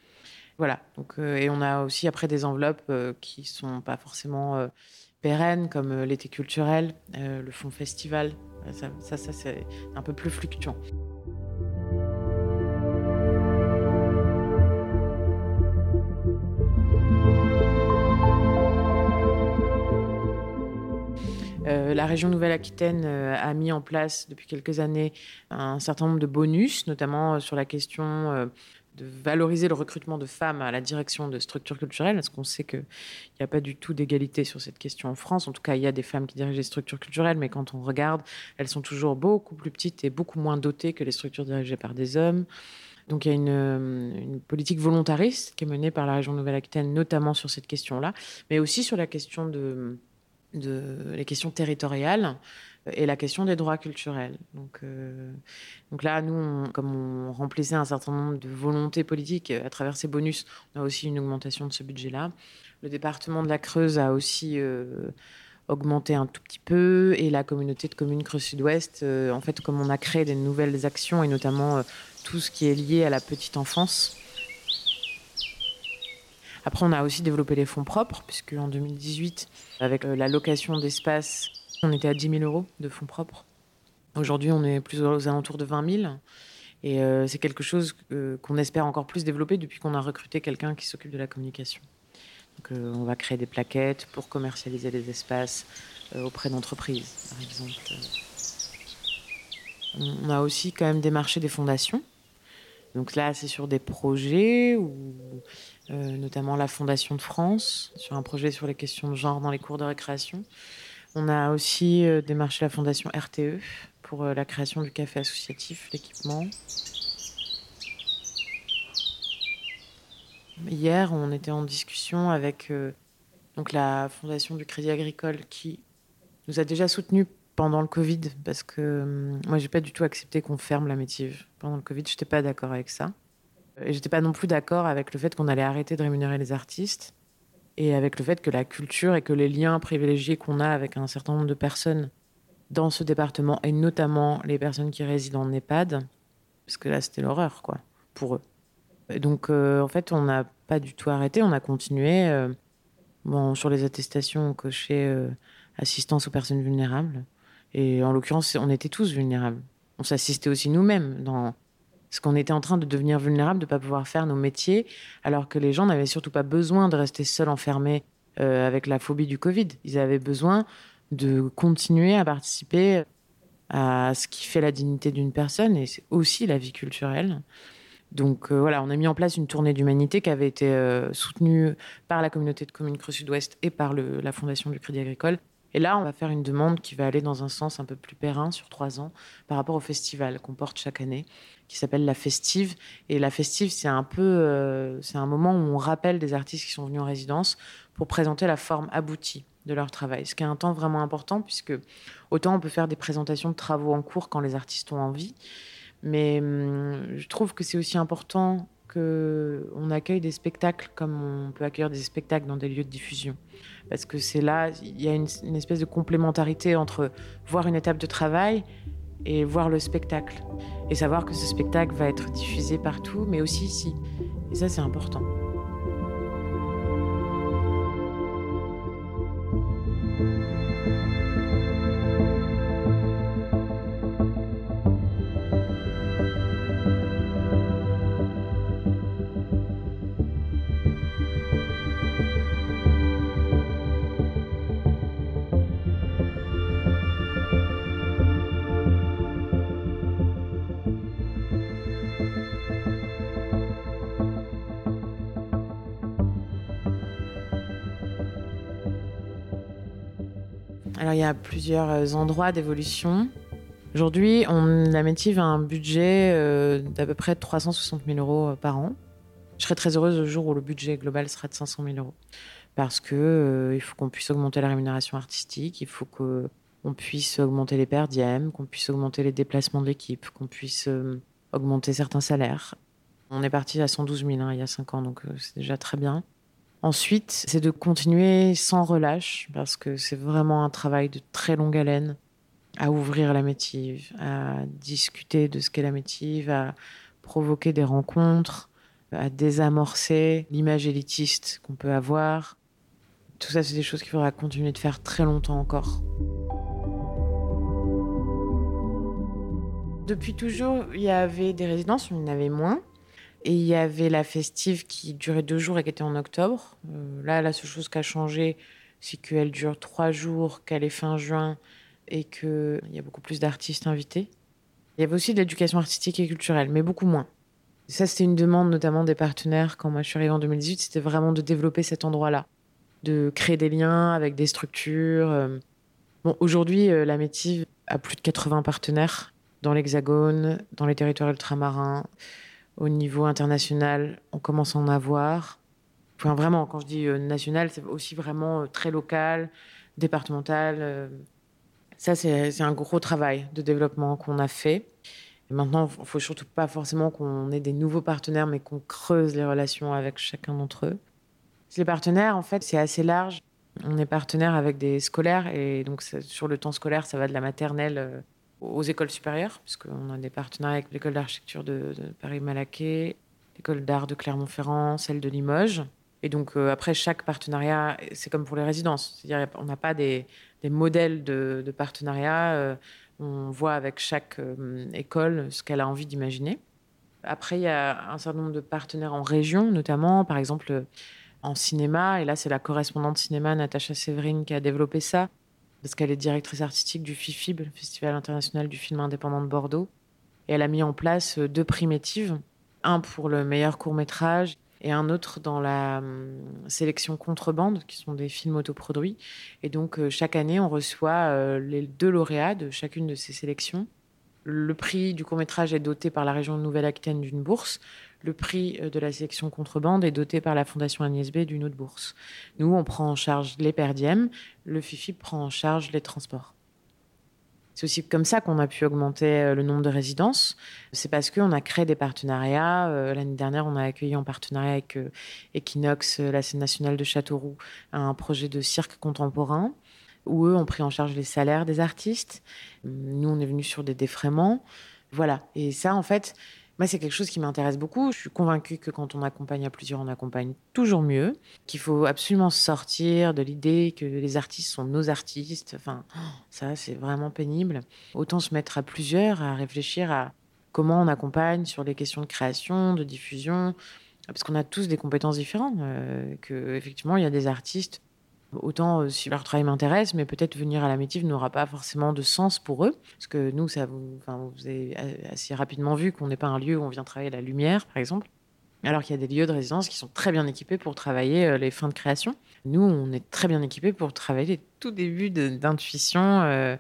Voilà. Donc, euh, et on a aussi après des enveloppes euh, qui sont pas forcément euh, pérennes, comme l'été culturel, le fonds festival. Ça, ça c'est un peu plus fluctuant. Euh, la région Nouvelle-Aquitaine euh, a mis en place depuis quelques années un certain nombre de bonus, notamment euh, sur la question de valoriser le recrutement de femmes à la direction de structures culturelles, parce qu'on sait qu'il n'y a pas du tout d'égalité sur cette question en France. En tout cas, il y a des femmes qui dirigent les structures culturelles, mais quand on regarde, elles sont toujours beaucoup plus petites et beaucoup moins dotées que les structures dirigées par des hommes. Donc il y a une, une, politique volontariste qui est menée par la région Nouvelle-Aquitaine, notamment sur cette question-là, mais aussi sur la question de de les questions territoriales et la question des droits culturels. Donc, euh, donc là, nous, comme on remplissait un certain nombre de volontés politiques à travers ces bonus, on a aussi une augmentation de ce budget-là. Le département de la Creuse a aussi euh, augmenté un tout petit peu et la communauté de communes Creuse Sud-Ouest, euh, en fait, comme on a créé des nouvelles actions et notamment tout ce qui est lié à la petite enfance, après, on a aussi développé les fonds propres, puisque en 2018, avec euh, la location d'espace, on était à 10 000 euros de fonds propres. Aujourd'hui, on est plus aux alentours de 20 000. Et euh, c'est quelque chose qu'on espère encore plus développer depuis qu'on a recruté quelqu'un qui s'occupe de la communication. Donc, euh, on va créer des plaquettes pour commercialiser les espaces auprès d'entreprises, par exemple. On a aussi quand même démarché des fondations. Donc là, c'est sur des projets où euh, notamment la Fondation de France, sur un projet sur les questions de genre dans les cours de récréation. On a aussi euh, démarché la Fondation RTE pour euh, la création du café associatif, l'équipement. Hier, on était en discussion avec donc la Fondation du Crédit Agricole qui nous a déjà soutenus pendant le Covid parce que moi, j'ai pas du tout accepté qu'on ferme la métive. Pendant le Covid, je n'étais pas d'accord avec ça. Et j'étais pas non plus d'accord avec le fait qu'on allait arrêter de rémunérer les artistes et avec le fait que la culture et que les liens privilégiés qu'on a avec un certain nombre de personnes dans ce département et notamment les personnes qui résident en EHPAD, parce que là c'était l'horreur quoi pour eux. donc euh, en fait on n'a pas du tout arrêté, on a continué. Euh, bon sur les attestations on cochait euh, assistance aux personnes vulnérables et en l'occurrence on était tous vulnérables. On s'assistait aussi nous-mêmes dans parce qu'on était en train de devenir vulnérable, de ne pas pouvoir faire nos métiers, alors que les gens n'avaient surtout pas besoin de rester seuls enfermés euh, avec la phobie du Covid. Ils avaient besoin de continuer à participer à ce qui fait la dignité d'une personne et c'est aussi la vie culturelle. Donc euh, voilà, on a mis en place une tournée d'humanité qui avait été euh, soutenue par la communauté de communes Creux Sud-Ouest et par la Fondation du Crédit Agricole et là, on va faire une demande qui va aller dans un sens un peu plus périn sur trois ans par rapport au festival qu'on porte chaque année, qui s'appelle la Festive. Et la Festive, c'est un peu, euh, c'est un moment où on rappelle des artistes qui sont venus en résidence pour présenter la forme aboutie de leur travail, ce qui est un temps vraiment important puisque autant on peut faire des présentations de travaux en cours quand les artistes ont envie, mais hum, je trouve que c'est aussi important qu'on accueille des spectacles comme on peut accueillir des spectacles dans des lieux de diffusion. Parce que c'est là, il y a une, une, espèce de complémentarité entre voir une étape de travail et voir le spectacle. Et savoir que ce spectacle va être diffusé partout, mais aussi ici. Et ça, c'est important. Il y a plusieurs euh, endroits d'évolution. Aujourd'hui, la Métive a un budget euh, d'à peu près 360 000 euros euh, par an. Je serais très heureuse le jour où le budget global sera de 500 000 euros. Parce que il faut qu'on puisse augmenter la rémunération artistique, il faut qu'on puisse augmenter les perdièmes, qu'on puisse augmenter les déplacements de l'équipe, qu'on puisse augmenter certains salaires. On est parti à 112 000 hein, il y a 5 ans, donc c'est déjà très bien. Ensuite, c'est de continuer sans relâche, parce que c'est vraiment un travail de très longue haleine, à ouvrir la métive, à discuter de ce qu'est la métive, à provoquer des rencontres, à désamorcer l'image élitiste qu'on peut avoir. Tout ça, c'est des choses qu'il faudra continuer de faire très longtemps encore. Depuis toujours, il y avait des résidences, il y en avait moins. Et il y avait la festive qui durait deux jours et qui était en octobre. Euh, là, la seule chose qui a changé, c'est qu'elle dure trois jours, qu'elle est fin juin et qu'il y a beaucoup plus d'artistes invités. Il y avait aussi de l'éducation artistique et culturelle, mais beaucoup moins. Ça, c'était une demande notamment des partenaires quand moi je suis arrivée en 2018, c'était vraiment de développer cet endroit-là, de créer des liens avec des structures. Euh. Bon, aujourd'hui, euh, la Métive a plus de 80 partenaires dans l'Hexagone, dans les territoires ultramarins. Au niveau international, on commence à en avoir. Vraiment, quand je dis euh, national, c'est aussi vraiment très local, départemental. Ça, c'est un gros travail de développement qu'on a fait. maintenant, il faut surtout pas forcément qu'on ait des nouveaux partenaires, mais qu'on creuse les relations avec chacun d'entre eux. Les partenaires, en fait, c'est assez large. On est partenaire avec des scolaires, et donc sur le temps scolaire, ça va de la maternelle euh, aux écoles supérieures, puisqu'on a des partenaires avec l'école d'architecture de, Paris-Malaquais, l'école d'art de Clermont-Ferrand, celle de Limoges. Et donc, euh, après, chaque partenariat, c'est comme pour les résidences. C'est-à-dire, on n'a pas des, des modèles de, partenariat. Euh, on voit avec chaque euh, école ce qu'elle a envie d'imaginer. Après, il y a un certain nombre de partenaires en région, notamment, par exemple, en cinéma. Et là, c'est la correspondante cinéma, Natacha Séverine, qui a développé ça, parce qu'elle est directrice artistique du FIFIB, le Festival international du film indépendant de Bordeaux. Et elle a mis en place deux primétives, un pour le meilleur court métrage et un autre dans la hum, sélection contrebande, qui sont des films autoproduits. Et donc, euh, chaque année, on reçoit euh, les deux lauréats de chacune de ces sélections. Le prix du court-métrage est doté par la région de Nouvelle-Aquitaine d'une bourse. Le prix euh, de la sélection contrebande est doté par la Fondation Agnès B d'une autre bourse. Nous, on prend en charge les perdièmes. Le FIFI prend en charge les transports. C'est aussi comme ça qu'on a pu augmenter euh, le nombre de résidences. C'est parce qu'on a créé des partenariats. Euh, l'année dernière, on a accueilli en partenariat avec Equinox, la scène nationale de Châteauroux, un projet de cirque contemporain où eux ont pris en charge les salaires des artistes. Nous, on est venus sur des défraiements. Voilà. Et ça, en fait, moi, c'est quelque chose qui m'intéresse beaucoup. Je suis convaincue que quand on accompagne à plusieurs, on accompagne toujours mieux. Qu'il faut absolument sortir de l'idée que les artistes sont nos artistes. Enfin, ça, c'est vraiment pénible. Autant se mettre à plusieurs, à réfléchir à comment on accompagne sur les questions de création, de diffusion, parce qu'on a tous des compétences différentes. Euh, que effectivement, il y a des artistes Autant euh, si leur travail m'intéresse, mais peut-être venir à la métive n'aura pas forcément de sens pour eux. Parce que nous, vous avez assez rapidement vu qu'on n'est pas un lieu où on vient travailler la lumière, par exemple. Alors qu'il y a des lieux de résidence qui sont très bien équipés pour travailler euh, les fins de création. Nous, on est très bien équipés pour travailler les tout débuts d'intuition. Euh,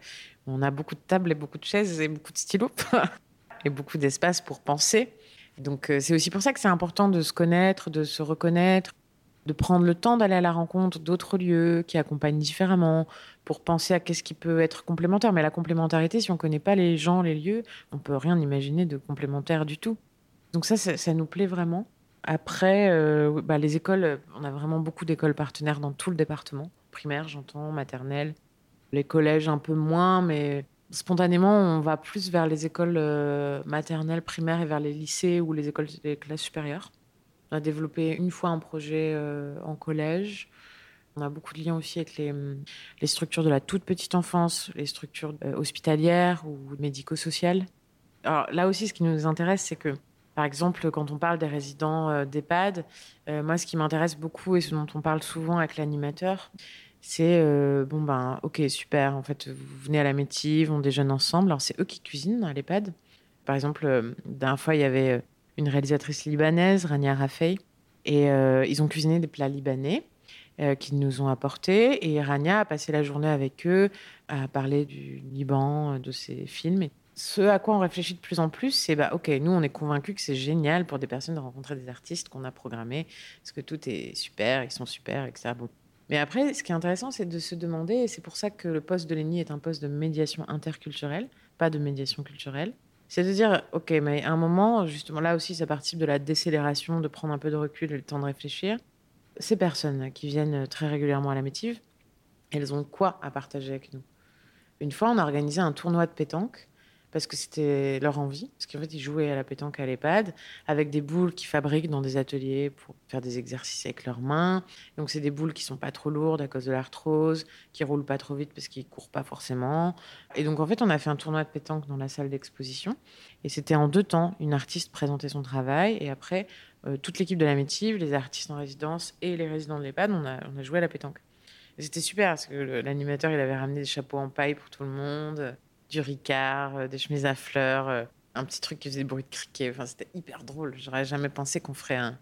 on a beaucoup de tables et beaucoup de chaises et beaucoup de stylos et beaucoup d'espace pour penser. Donc c'est aussi pour ça que c'est important de se connaître, de se reconnaître, de prendre le temps d'aller à la rencontre d'autres lieux qui accompagnent différemment pour penser à qu'est-ce qui peut être complémentaire. Mais la complémentarité, si on ne connaît pas les gens, les lieux, on peut rien imaginer de complémentaire du tout. Donc ça, ça, nous plaît vraiment. Après, euh, bah, les écoles, on a vraiment beaucoup d'écoles partenaires dans tout le département. Primaire, j'entends, maternelle. Les collèges, un peu moins, mais spontanément, on va plus vers les écoles euh, maternelles, primaires et vers les lycées ou les écoles des classes supérieures. On a développé une fois un projet euh, en collège. On a beaucoup de liens aussi avec les, structures de la toute petite enfance, les structures euh, hospitalières ou médico-sociales. Alors là aussi, ce qui nous intéresse, c'est que, par exemple, quand on parle des résidents euh, d'EHPAD, moi, ce qui m'intéresse beaucoup et ce dont on parle souvent avec l'animateur, c'est bon ben ok super en fait vous venez à la métive on déjeune ensemble alors c'est eux qui cuisinent à l'EHPAD par exemple d'un fois il y avait une réalisatrice libanaise, Rania Rafei. Et euh, ils ont cuisiné des plats libanais euh, qu'ils nous ont apportés. Et Rania a passé la journée avec eux à parler du Liban, de ses films. Et ce à quoi on réfléchit de plus en plus, c'est bah, ok, nous on est convaincus que c'est génial pour des personnes de rencontrer des artistes qu'on a programmés, parce que tout est super, ils sont super, etc. Mais après, ce qui est intéressant, c'est de se demander, et c'est pour ça que le poste de Lénie est un poste de médiation interculturelle, pas de médiation culturelle, c'est de dire, OK, mais à un moment, justement, là aussi, ça participe de la décélération, de prendre un peu de recul et le temps de réfléchir. ces personnes qui viennent très régulièrement à la métive, elles ont quoi à partager avec nous? Une fois, on a organisé un tournoi de pétanque parce que c'était leur envie. Parce qu'en fait, ils jouaient à la pétanque à l'EHPAD avec des boules qu'ils fabriquent dans des ateliers pour faire des exercices avec leurs mains. Donc, c'est des boules qui sont pas trop lourdes à cause de l'arthrose, qui roulent pas trop vite parce qu'ils courent pas forcément. Et donc, en fait, on a fait un tournoi de pétanque dans la salle d'exposition. Et c'était en deux temps. Une artiste présentait son travail et après, euh, toute l'équipe de la métive, les artistes en résidence et les résidents de l'EHPAD, on a, on a joué à la pétanque. C'était super parce que l'animateur, il avait ramené des chapeaux en paille pour tout le monde du ricard, euh, des chemises à fleurs, euh, un petit truc qui faisait bruit de criquet. Enfin, c'était hyper drôle. J'aurais jamais pensé qu'on ferait un,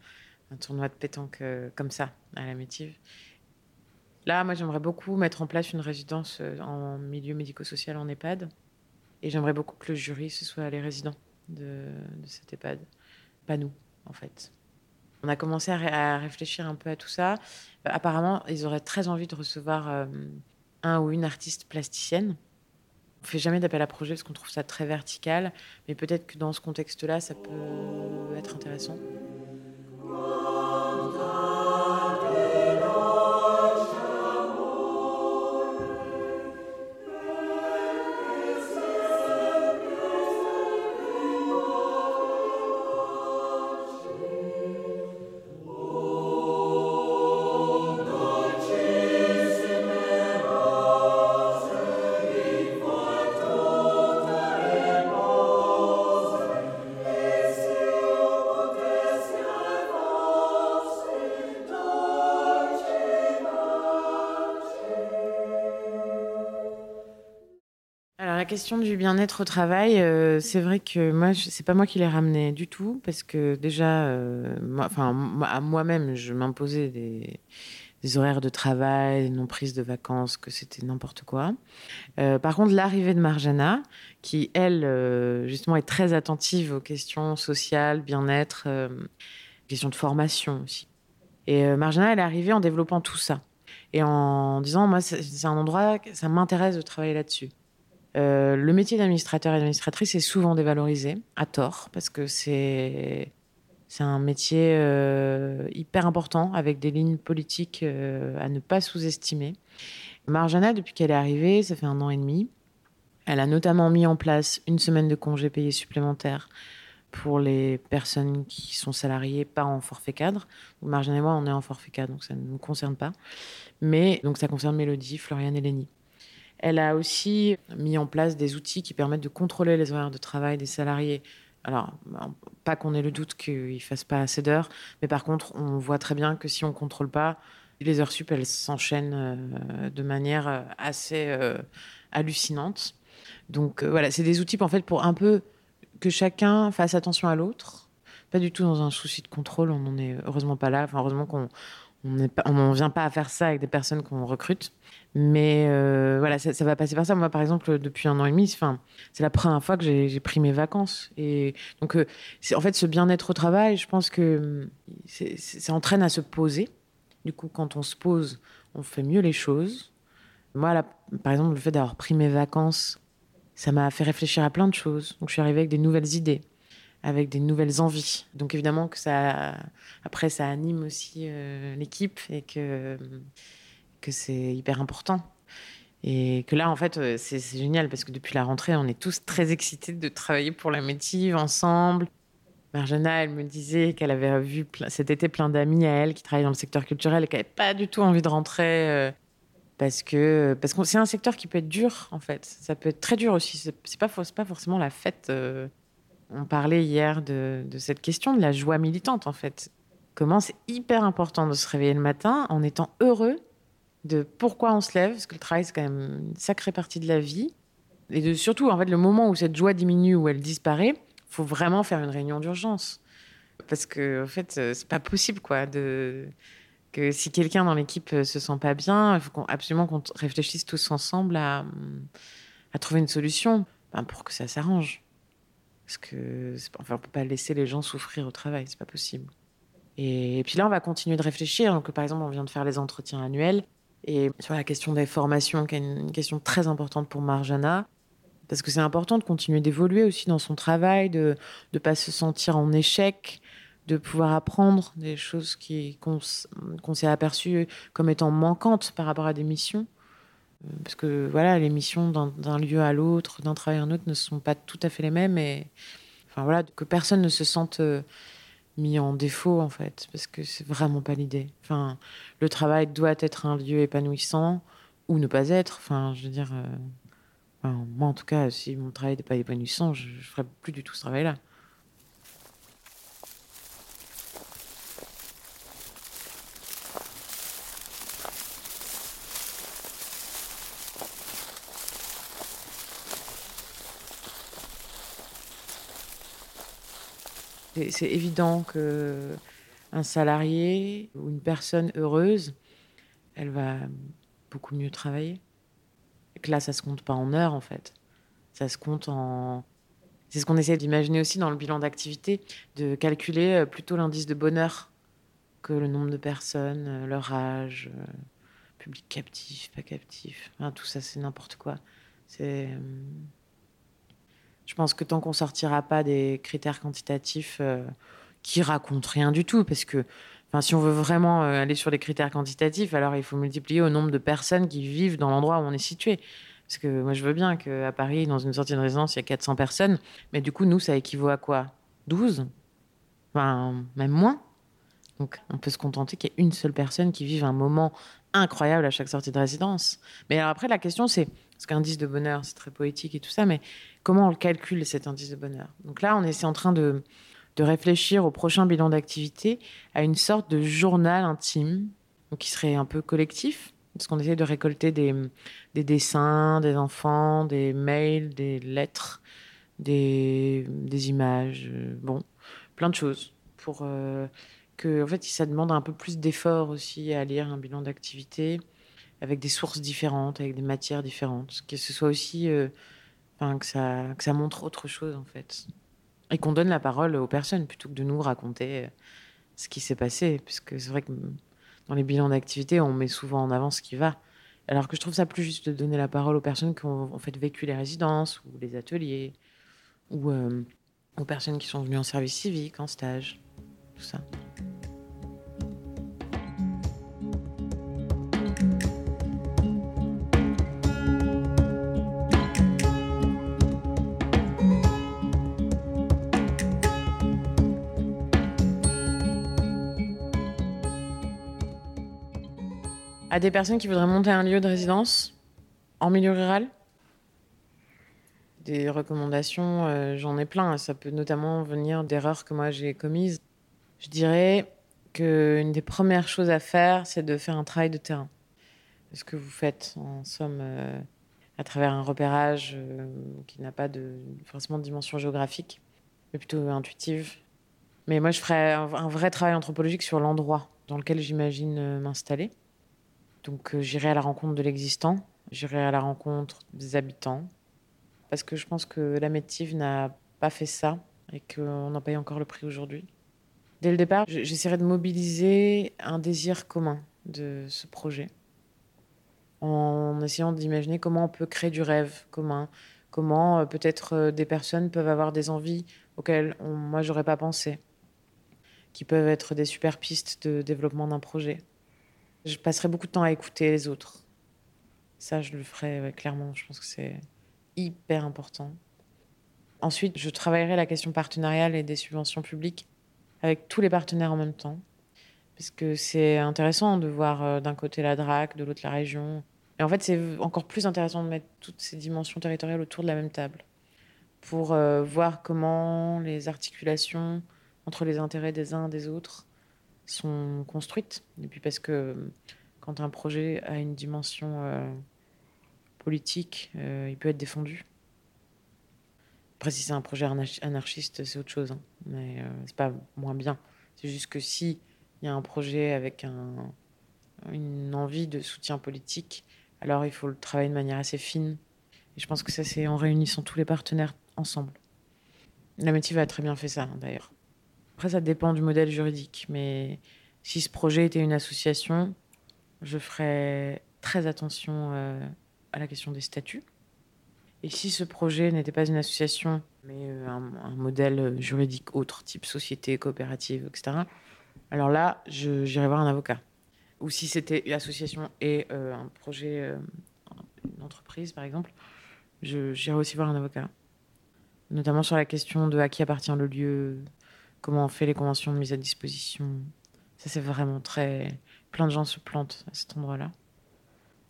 tournoi de pétanque euh, comme ça à la Métive. Là, moi, j'aimerais beaucoup mettre en place une résidence en milieu médico-social en EHPAD. Et j'aimerais beaucoup que le jury, ce soit les résidents de, de cette EHPAD. Pas nous, en fait. On a commencé à, réfléchir un peu à tout ça. apparemment, ils auraient très envie de recevoir un ou une artiste plasticienne on fait jamais d'appel à projet parce qu'on trouve ça très vertical, mais peut-être que dans ce contexte-là, ça peut être intéressant. Question du bien-être au travail, euh, c'est vrai que moi, c'est pas moi qui l'ai ramené du tout, parce que déjà, euh, à moi-même, je m'imposais des, horaires de travail, non prise de vacances, que c'était n'importe quoi. Euh, par contre, l'arrivée de Marjana, qui elle, justement, est très attentive aux questions sociales, bien-être, questions de formation aussi. Et Marjana, elle est arrivée en développant tout ça et en disant moi c'est un endroit ça m'intéresse de travailler là-dessus euh, le métier d'administrateur et d'administratrice est souvent dévalorisé, à tort, parce que c'est un métier euh, hyper important avec des lignes politiques euh, à ne pas sous-estimer. Marjana, depuis qu'elle est arrivée, ça fait un an et demi, elle a notamment mis en place une semaine de congés payés supplémentaires pour les personnes qui sont salariées pas en forfait cadre. Marjana et moi, on est en forfait cadre, donc ça ne nous concerne pas. Mais donc ça concerne Mélodie, Floriane et Lénie. Elle a aussi mis en place des outils qui permettent de contrôler les horaires de travail des salariés. Alors, pas qu'on ait le doute qu'ils ne fassent pas assez d'heures, mais par contre, on voit très bien que si on ne contrôle pas, les heures sup, elles s'enchaînent euh, de manière euh, assez euh, hallucinante. Donc voilà, c'est des outils en fait pour un peu que chacun fasse attention à l'autre. Pas du tout dans un souci de contrôle, on n'en est heureusement pas là. Enfin, heureusement qu'on on n'en vient pas à faire ça avec des personnes qu'on recrute. Mais euh, voilà, ça, va passer par ça. Moi, par exemple, depuis un an et demi, c'est la première fois que j'ai pris mes vacances. Et donc, euh, en fait, ce bien-être au travail, je pense que ça entraîne à se poser. Du coup, quand on se pose, on fait mieux les choses. Moi, par exemple, le fait d'avoir pris mes vacances, ça m'a fait réfléchir à plein de choses. Donc, je suis arrivée avec des nouvelles idées avec des nouvelles envies. Donc évidemment que ça, après, ça anime aussi euh, l'équipe et que, que c'est hyper important. Et que là, en fait, euh, c'est génial parce que depuis la rentrée, on est tous très excités de travailler pour la métive ensemble. Marjana, elle me disait qu'elle avait vu cet été plein d'amis à elle qui travaillent dans le secteur culturel et qu'elle n'avait pas du tout envie de rentrer euh, parce que parce c'est un secteur qui peut être dur en fait. Ça peut être très dur aussi. C'est pas pas forcément la fête on parlait hier de, cette question de la joie militante, en fait. Comment c'est hyper important de se réveiller le matin en étant heureux de pourquoi on se lève, parce que le travail, c'est quand même une sacrée partie de la vie. Et de surtout, en fait, le moment où cette joie diminue, où elle disparaît, faut vraiment faire une réunion d'urgence. Parce que, en fait, c'est pas possible, quoi, de que si quelqu'un dans l'équipe se sent pas bien, il faut absolument qu'on réfléchisse tous ensemble à, trouver une solution ben, pour que ça s'arrange. Parce que enfin, on peut pas laisser les gens souffrir au travail, c'est pas possible. Et, puis là, on va continuer de réfléchir. Donc, par exemple, on vient de faire les entretiens annuels. Et sur la question des formations, qui est une question très importante pour Marjana, parce que c'est important de continuer d'évoluer aussi dans son travail, de ne pas se sentir en échec, de pouvoir apprendre des choses qu'on, s'est aperçues comme étant manquantes par rapport à des missions. Parce que voilà, les missions d'un, lieu à l'autre, d'un travail à un autre ne sont pas tout à fait les mêmes. Et enfin voilà, que personne ne se sente euh, mis en défaut en fait, parce que c'est vraiment pas l'idée. Enfin, le travail doit être un lieu épanouissant ou ne pas être. Enfin, je veux dire, euh, moi en tout cas, si mon travail n'est pas épanouissant, je, je ferais plus du tout ce travail-là. C'est évident que un salarié ou une personne heureuse, elle va beaucoup mieux travailler. Et que là, ça se compte pas en heures, en fait. Ça se compte en. C'est ce qu'on essaie d'imaginer aussi dans le bilan d'activité, de calculer euh, plutôt l'indice de bonheur que le nombre de personnes, euh, leur âge, euh, public captif, pas captif. tout ça, c'est n'importe quoi. C'est je pense que tant qu'on sortira pas des critères quantitatifs euh, qui racontent rien du tout, parce que enfin, si on veut vraiment euh, aller sur des critères quantitatifs, alors il faut multiplier au nombre de personnes qui vivent dans l'endroit où on est situé. Parce que moi, je veux bien qu'à Paris, dans une sortie de résidence, il y a 400 personnes, mais du coup, nous, ça équivaut à quoi? 12 Enfin, même moins? Donc, on peut se contenter qu'il y ait une seule personne qui vive un moment incroyable à chaque sortie de résidence. Mais alors après, la question, c'est parce qu'indice de bonheur, c'est très poétique et tout ça, mais comment on le calcule, cet indice de bonheur? Donc là, on est en train de, de réfléchir au prochain bilan d'activité à une sorte de journal intime, qui serait un peu collectif, parce qu'on essaie de récolter des, des, dessins des enfants, des mails, des lettres, des, des images, euh, bon, plein de choses pour euh, que, en fait, ça demande un peu plus d'effort aussi à lire un bilan d'activité avec des sources différentes, avec des matières différentes, que ce soit aussi, euh, que, ça, montre autre chose en fait. Et qu'on donne la parole aux personnes plutôt que de nous raconter euh, ce qui s'est passé. Puisque c'est vrai que dans les bilans d'activité, on met souvent en avant ce qui va. Alors que je trouve ça plus juste de donner la parole aux personnes qui ont en fait vécu les résidences ou les ateliers, ou euh, aux personnes qui sont venues en service civique, en stage, tout ça. À des personnes qui voudraient monter un lieu de résidence en milieu rural? Des recommandations, euh, j'en ai plein. Ça peut notamment venir d'erreurs que moi j'ai commises. Je dirais qu'une des premières choses à faire, c'est de faire un travail de terrain. Ce que vous faites, en somme, euh, à travers un repérage euh, qui n'a pas de, forcément de dimension géographique, mais plutôt intuitive. Mais moi, je ferais un vrai travail anthropologique sur l'endroit dans lequel j'imagine m'installer. Donc euh, j'irai à la rencontre de l'existant, j'irai à la rencontre des habitants, parce que je pense que la Métive n'a pas fait ça et qu'on en paye encore le prix aujourd'hui. Dès le départ, j'essaierai de mobiliser un désir commun de ce projet, en essayant d'imaginer comment on peut créer du rêve commun, comment euh, peut-être euh, des personnes peuvent avoir des envies auxquelles moi, moi j'aurais pas pensé, qui peuvent être des super pistes de développement d'un projet. Je passerai beaucoup de temps à écouter les autres. Ça, je le ferai clairement. Je pense que c'est hyper important. Ensuite, je travaillerai la question partenariale et des subventions publiques avec tous les partenaires en même temps. Parce que c'est intéressant de voir euh, d'un côté la DRAC, de l'autre la région. Et en fait, c'est encore plus intéressant de mettre toutes ces dimensions territoriales autour de la même table pour euh, voir comment les articulations entre les intérêts des uns et des autres sont construites. Et puis parce que quand un projet a une dimension euh, politique, euh, il peut être défendu. Après, si c'est un projet anarchiste, c'est autre chose. Hein. Mais euh, c'est pas moins bien. C'est juste que si il y a un projet avec un, une envie de soutien politique, alors il faut le travailler de manière assez fine. Et je pense que ça, c'est en réunissant tous les partenaires ensemble. La métier a très bien fait ça, hein, d'ailleurs. Après, ça dépend du modèle juridique. Mais si ce projet était une association, je ferais très attention euh, à la question des statuts. Et si ce projet n'était pas une association, mais euh, un, modèle juridique autre, type société, coopérative, etc., alors là, j'irais voir un avocat. Ou si c'était une association et euh, un projet, euh, une entreprise, par exemple, j'irais aussi voir un avocat. Notamment sur la question de à qui appartient le lieu, comment on fait les conventions de mise à disposition. Ça, c'est vraiment très. Plein de gens se plantent à cet endroit-là.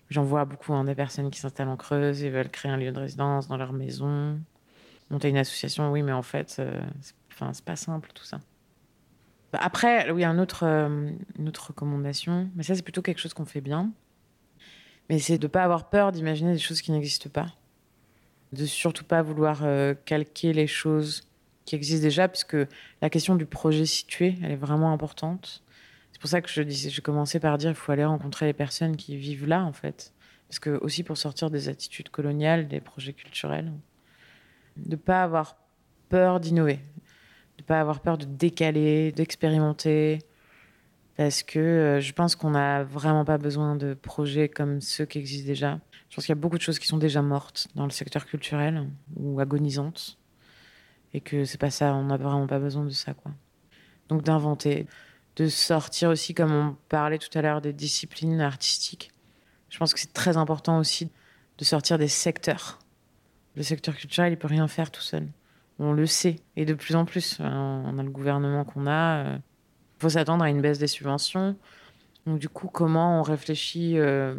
J'en vois beaucoup, hein, des personnes qui s'installent en Creuse et veulent créer un lieu de résidence dans leur maison. Monter une association, oui, mais en fait, euh, c'est pas simple tout ça. Bah, après, oui, un autre, euh, une autre recommandation, mais ça, c'est plutôt quelque chose qu'on fait bien. Mais c'est de ne pas avoir peur d'imaginer des choses qui n'existent pas. De surtout pas vouloir euh, calquer les choses qui existent déjà, puisque la question du projet situé, elle est vraiment importante. C'est pour ça que je disais, je commençais par dire, il faut aller rencontrer les personnes qui vivent là, en fait. Parce que aussi pour sortir des attitudes coloniales, des projets culturels, de pas avoir peur d'innover, de pas avoir peur de décaler, d'expérimenter, parce que euh, je pense qu'on n'a vraiment pas besoin de projets comme ceux qui existent déjà. Je pense qu'il y a beaucoup de choses qui sont déjà mortes dans le secteur culturel ou agonisantes, et que c'est pas ça, on n'a vraiment pas besoin de ça, quoi. Donc d'inventer, de sortir aussi, comme on parlait tout à l'heure, des disciplines artistiques. Je pense que c'est très important aussi de sortir des secteurs. Le secteur culturel, il peut rien faire tout seul. On le sait. Et de plus en plus, hein, on a le gouvernement qu'on a. Il euh, faut s'attendre à une baisse des subventions. Donc du coup, comment on réfléchit euh,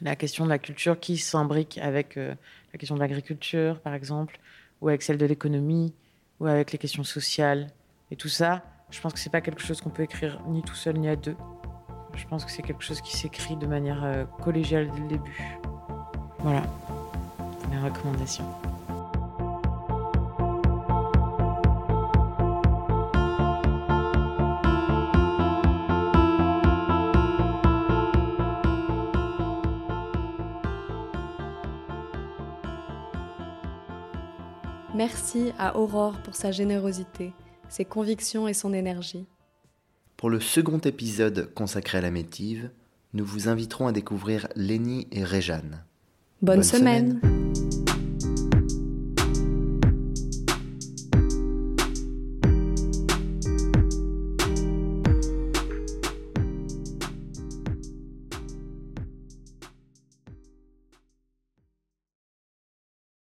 la question de la culture qui s'imbrique avec euh, la question de l'agriculture, par exemple, ou avec celle de l'économie, ou avec les questions sociales. Et tout ça, je pense que c'est pas quelque chose qu'on peut écrire ni tout seul ni à deux. Je pense que c'est quelque chose qui s'écrit de manière euh, collégiale dès le début. Voilà, mes recommandations. Merci à Aurore pour sa générosité ses convictions et son énergie. Pour le second épisode consacré à la métive, nous vous inviterons à découvrir Lénie et Réjeanne. Bonne, semaine.